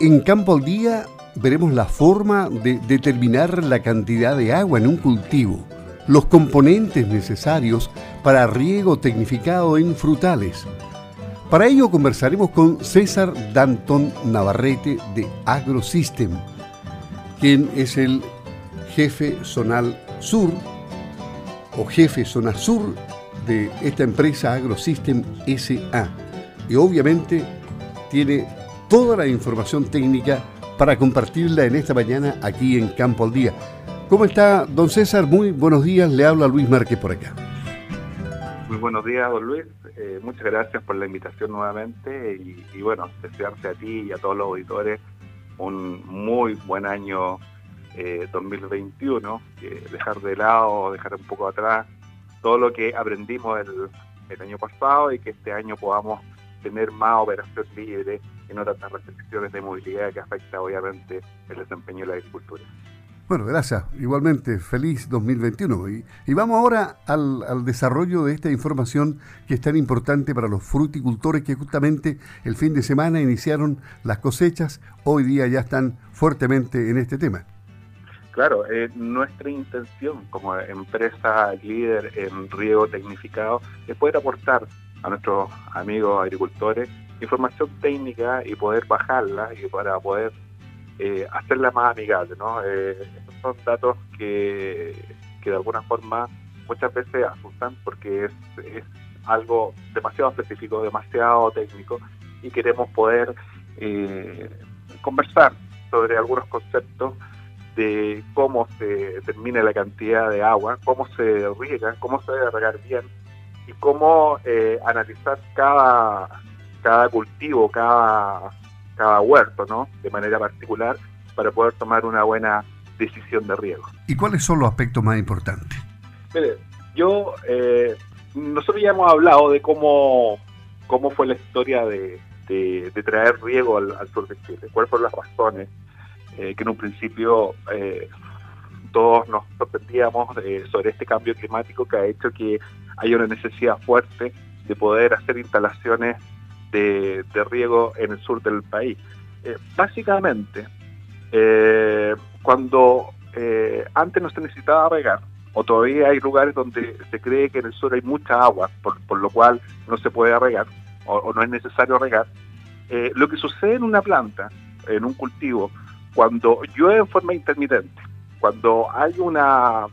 En Campo al Día veremos la forma de determinar la cantidad de agua en un cultivo, los componentes necesarios para riego tecnificado en frutales. Para ello conversaremos con César Danton Navarrete de AgroSystem, quien es el jefe zonal sur o jefe zona sur de esta empresa AgroSystem SA. Y obviamente tiene toda la información técnica para compartirla en esta mañana aquí en Campo al Día. ¿Cómo está, don César? Muy buenos días, le habla Luis Márquez por acá. Muy buenos días, don Luis. Eh, muchas gracias por la invitación nuevamente y, bueno, desearte a ti y a todos los auditores un muy buen año 2021, eh, dejar de lado, dejar un poco atrás todo lo que aprendimos el, el año pasado y que este año podamos tener más operación libre y no tantas restricciones de movilidad que afecta obviamente el desempeño de la agricultura. Bueno, gracias. Igualmente, feliz 2021. Y, y vamos ahora al, al, desarrollo de esta información que es tan importante para los fruticultores que justamente el fin de semana iniciaron las cosechas, hoy día ya están fuertemente en este tema. Claro, eh, nuestra intención como empresa líder en riego tecnificado es poder aportar a nuestros amigos agricultores información técnica y poder bajarla y para poder eh, hacerla más amigable. ¿no? Eh, estos son datos que, que de alguna forma muchas veces asustan porque es, es algo demasiado específico, demasiado técnico y queremos poder eh, conversar sobre algunos conceptos de cómo se determina la cantidad de agua, cómo se riega, cómo se debe regar bien y cómo eh, analizar cada, cada cultivo, cada, cada huerto, ¿no? De manera particular para poder tomar una buena decisión de riego. ¿Y cuáles son los aspectos más importantes? Mire, yo, eh, nosotros ya hemos hablado de cómo, cómo fue la historia de, de, de traer riego al, al, sur de Chile, cuáles fueron las razones, eh, que en un principio eh, todos nos sorprendíamos eh, sobre este cambio climático que ha hecho que haya una necesidad fuerte de poder hacer instalaciones de, riego en el sur del país. Eh, básicamente, eh, cuando eh, antes no se necesitaba regar, o todavía hay lugares donde se cree que en el sur hay mucha agua, por, por lo cual no se puede regar, o, no es necesario regar, lo que sucede en una planta, en un cultivo, cuando llueve en forma intermitente, cuando hay una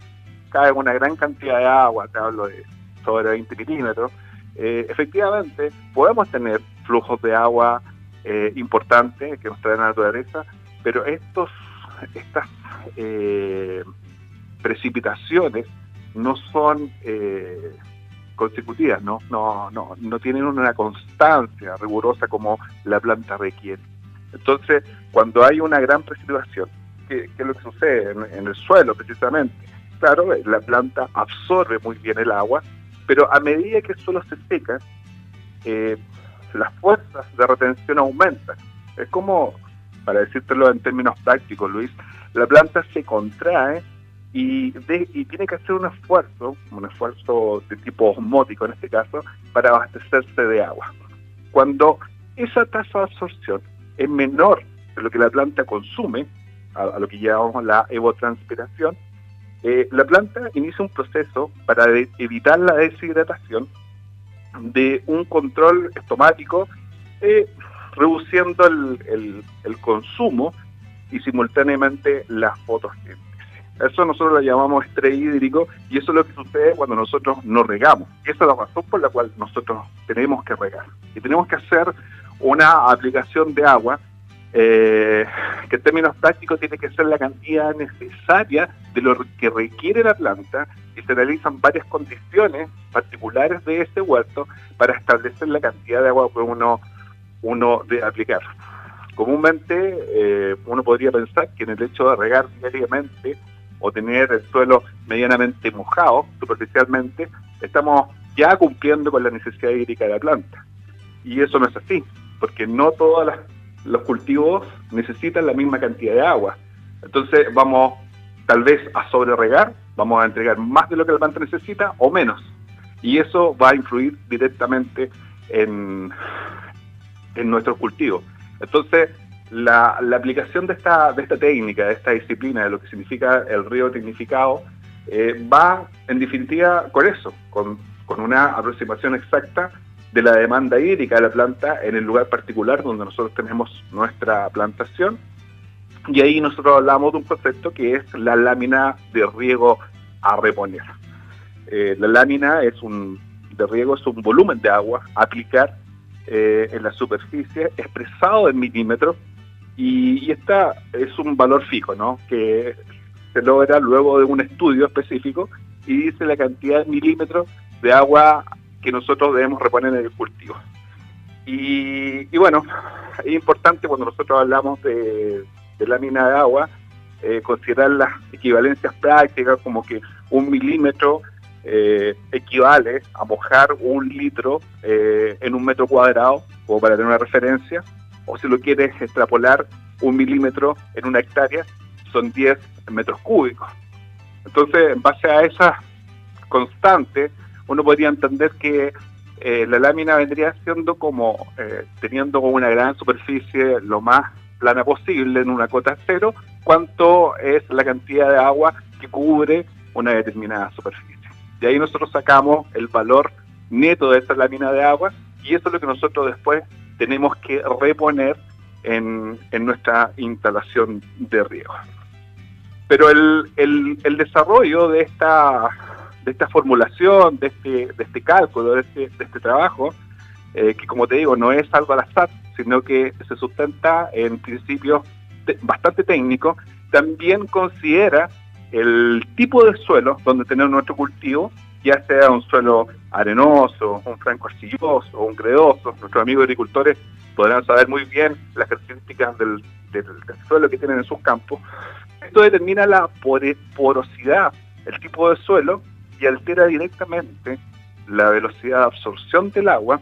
cae una gran cantidad de agua, te hablo de sobre 20 milímetros, eh, efectivamente podemos tener flujos de agua eh, importantes que nos trae la naturaleza, pero estos estas eh, precipitaciones no son consecutivas, ¿no? No, no, no tienen una constancia rigurosa como la planta requiere. Entonces, cuando hay una gran precipitación, ¿qué, qué es lo que sucede en, el suelo precisamente? Claro, la planta absorbe muy bien el agua, pero a medida que el suelo se seca, eh, las fuerzas de retención aumentan. Es como, para decírtelo en términos prácticos, Luis, la planta se contrae y, y, tiene que hacer un esfuerzo, un esfuerzo de tipo osmótico en este caso, para abastecerse de agua. Cuando esa tasa de absorción es menor de lo que la planta consume, a, a lo que llamamos la evotranspiración, eh, la planta inicia un proceso para evitar la deshidratación de un control estomático, eh, reduciendo el, consumo y simultáneamente la fotosíntesis. Eso nosotros lo llamamos estrés hídrico y eso es lo que sucede cuando nosotros no regamos. Esa es la razón por la cual nosotros tenemos que regar. Y tenemos que hacer una aplicación de agua eh, que en términos prácticos tiene que ser la cantidad necesaria de lo que requiere la planta y se realizan varias condiciones particulares de este huerto para establecer la cantidad de agua que uno, uno debe aplicar. Comúnmente eh, uno podría pensar que en el hecho de regar diariamente o tener el suelo medianamente mojado superficialmente, estamos ya cumpliendo con la necesidad hídrica de la planta. Y eso no es así, porque no todas las los cultivos necesitan la misma cantidad de agua. Entonces vamos tal vez a sobre regar, vamos a entregar más de lo que la planta necesita o menos. Y eso va a influir directamente en, en nuestros cultivos. Entonces, la, aplicación de esta, de esta técnica, de esta disciplina, de lo que significa el río tecnificado, eh, va en definitiva con eso, con, con una aproximación exacta de la demanda hídrica de la planta en el lugar particular donde nosotros tenemos nuestra plantación. Y ahí nosotros hablamos de un concepto que es la lámina de riego a reponer. Eh, la lámina es un, de riego es un volumen de agua a aplicar eh, en la superficie expresado en milímetros y, y esta es un valor fijo, ¿no? Que se logra luego de un estudio específico y dice la cantidad de milímetros de agua que nosotros debemos reponer en el cultivo. Y, bueno, es importante cuando nosotros hablamos de, lámina de agua, eh, considerar las equivalencias prácticas como que un milímetro eh, equivale a mojar un litro eh, en un metro cuadrado, como para tener una referencia, o si lo quieres extrapolar, un milímetro en una hectárea son 10 metros cúbicos. Entonces, en base a esa constante, uno podría entender que eh, la lámina vendría siendo como teniendo una gran superficie lo más plana posible en una cota cero, cuánto es la cantidad de agua que cubre una determinada superficie. De ahí nosotros sacamos el valor neto de esa lámina de agua y eso es lo que nosotros después tenemos que reponer en, nuestra instalación de riego. Pero el, el, desarrollo de esta, de esta formulación, de este, de este cálculo, de este, de este trabajo, eh, que como te digo, no es algo al azar, sino que se sustenta en principios bastante técnicos, también considera el tipo de suelo donde tener nuestro cultivo, ya sea un suelo arenoso, un franco arcilloso un credoso. Nuestros amigos agricultores podrán saber muy bien las características del, suelo que tienen en sus campos. Esto determina la porosidad, el tipo de suelo y altera directamente la velocidad de absorción del agua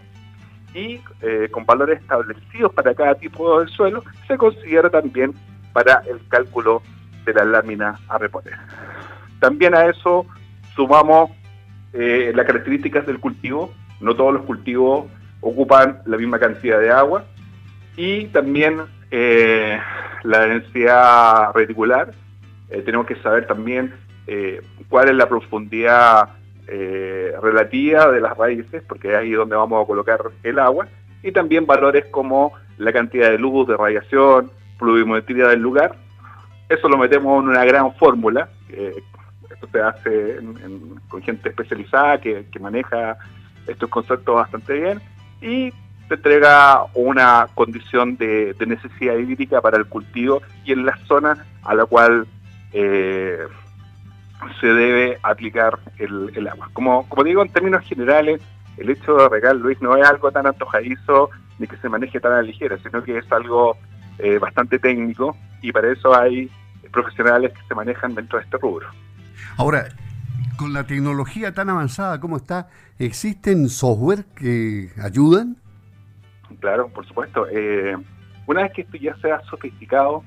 y eh, con valores establecidos para cada tipo de suelo se considera también para el cálculo de la lámina a reponer. También a eso sumamos eh, las características del cultivo. No todos los cultivos ocupan la misma cantidad de agua. Y también eh, la densidad reticular. Tenemos que saber también cuál es la profundidad relativa de las raíces, porque es ahí donde vamos a colocar el agua. Y también valores como la cantidad de luz, de radiación, pluviometría del lugar eso lo metemos en una gran fórmula. esto se hace con gente especializada que, maneja estos conceptos bastante bien y te entrega una condición de, necesidad hídrica para el cultivo y en la zona a la cual eh, se debe aplicar el, agua. Como, como digo, en términos generales, el hecho de regar, Luis, no es algo tan antojadizo ni que se maneje tan a la ligera, sino que es algo eh, bastante técnico y para eso hay profesionales que se manejan dentro de este rubro. Ahora, con la tecnología tan avanzada como está, ¿existen software que ayudan? Claro, por supuesto. Eh, una vez que esto ya sea sofisticado,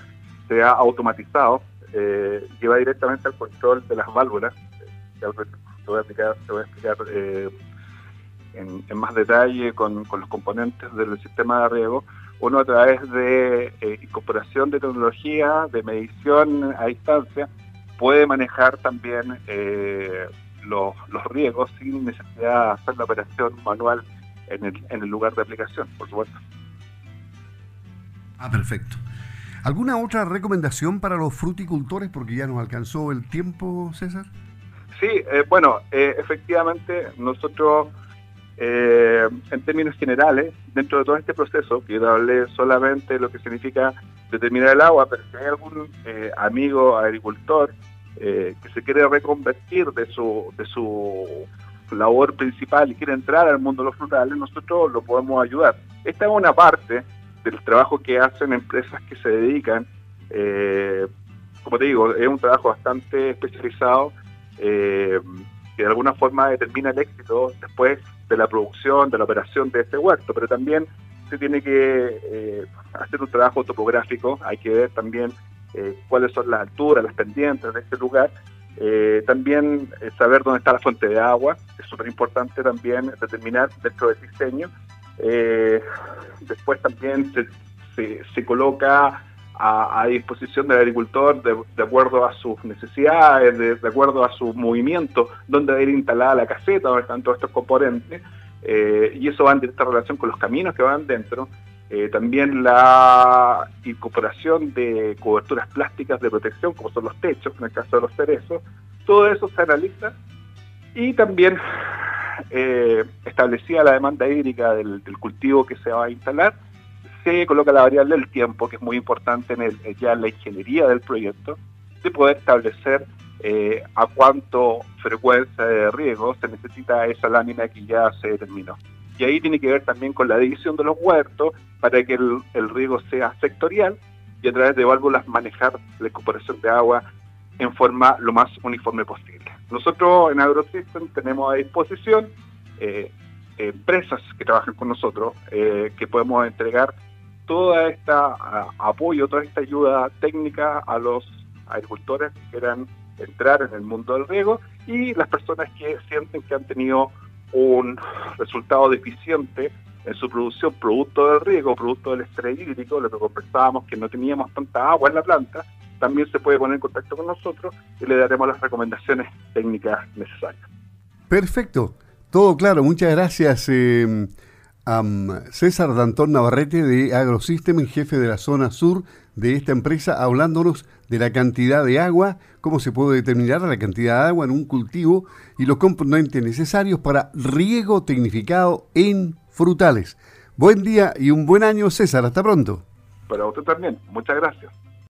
sea automatizado, eh, lleva directamente al control de las válvulas. te voy a te voy a explicar eh, en, más detalle con, los componentes del sistema de riego uno a través de eh, incorporación de tecnología, de medición a distancia, puede manejar también eh, los, riesgos sin necesidad de hacer la operación manual en el lugar de aplicación, por supuesto. Ah, perfecto. ¿Alguna otra recomendación para los fruticultores? Porque ya nos alcanzó el tiempo, César. Sí, eh, bueno, efectivamente nosotros eh, en términos generales, dentro de todo este proceso, que yo solamente lo que significa determinar el agua, pero si hay algún eh, amigo agricultor eh, que se quiere reconvertir de su, de su labor principal y quiere entrar al mundo de los frutales, nosotros lo podemos ayudar. Esta es una parte del trabajo que hacen empresas que se dedican, como te digo, es un trabajo bastante especializado que de alguna forma determina el éxito después de la producción, de la operación de este huerto, pero también se tiene que eh, hacer un trabajo topográfico, hay que ver también eh, cuáles son las alturas, las pendientes de este lugar, eh, también saber dónde está la fuente de agua, es súper importante también determinar dentro del diseño. Después también se, se, coloca a, disposición del agricultor de, acuerdo a sus necesidades, de, acuerdo a su movimiento, donde debe ir instalada la caseta, donde están todos estos componentes, eh, y eso va en directa relación con los caminos que van dentro. Eh, también la incorporación de coberturas plásticas de protección, como son los techos, en el caso de los cerezos, todo eso se analiza y también eh, establecida la demanda hídrica del cultivo que se va a instalar se coloca la variable del tiempo, que es muy importante en el, ya en la ingeniería del proyecto, de poder establecer eh, a cuánto frecuencia de riego se necesita esa lámina que ya se determinó. Y ahí tiene que ver también con la división de los huertos para que el, el riego sea sectorial y a través de válvulas manejar la incorporación de agua en forma lo más uniforme posible. Nosotros en AgroSystem tenemos a disposición eh, empresas que trabajan con nosotros eh, que podemos entregar toda esta apoyo, toda esta ayuda técnica a los agricultores que quieran entrar en el mundo del riego y las personas que sienten que han tenido un resultado deficiente en su producción producto del riego, producto del estrés hídrico, lo que conversábamos que no teníamos tanta agua en la planta, también se puede poner en contacto con nosotros y le daremos las recomendaciones técnicas necesarias. Perfecto, todo claro, muchas gracias. Eh César Dantón Navarrete de AgroSystem, jefe de la zona sur de esta empresa, hablándonos de la cantidad de agua, cómo se puede determinar la cantidad de agua en un cultivo y los componentes necesarios para riego tecnificado en frutales. Buen día y un buen año, César. Hasta pronto. Para usted también. Muchas gracias.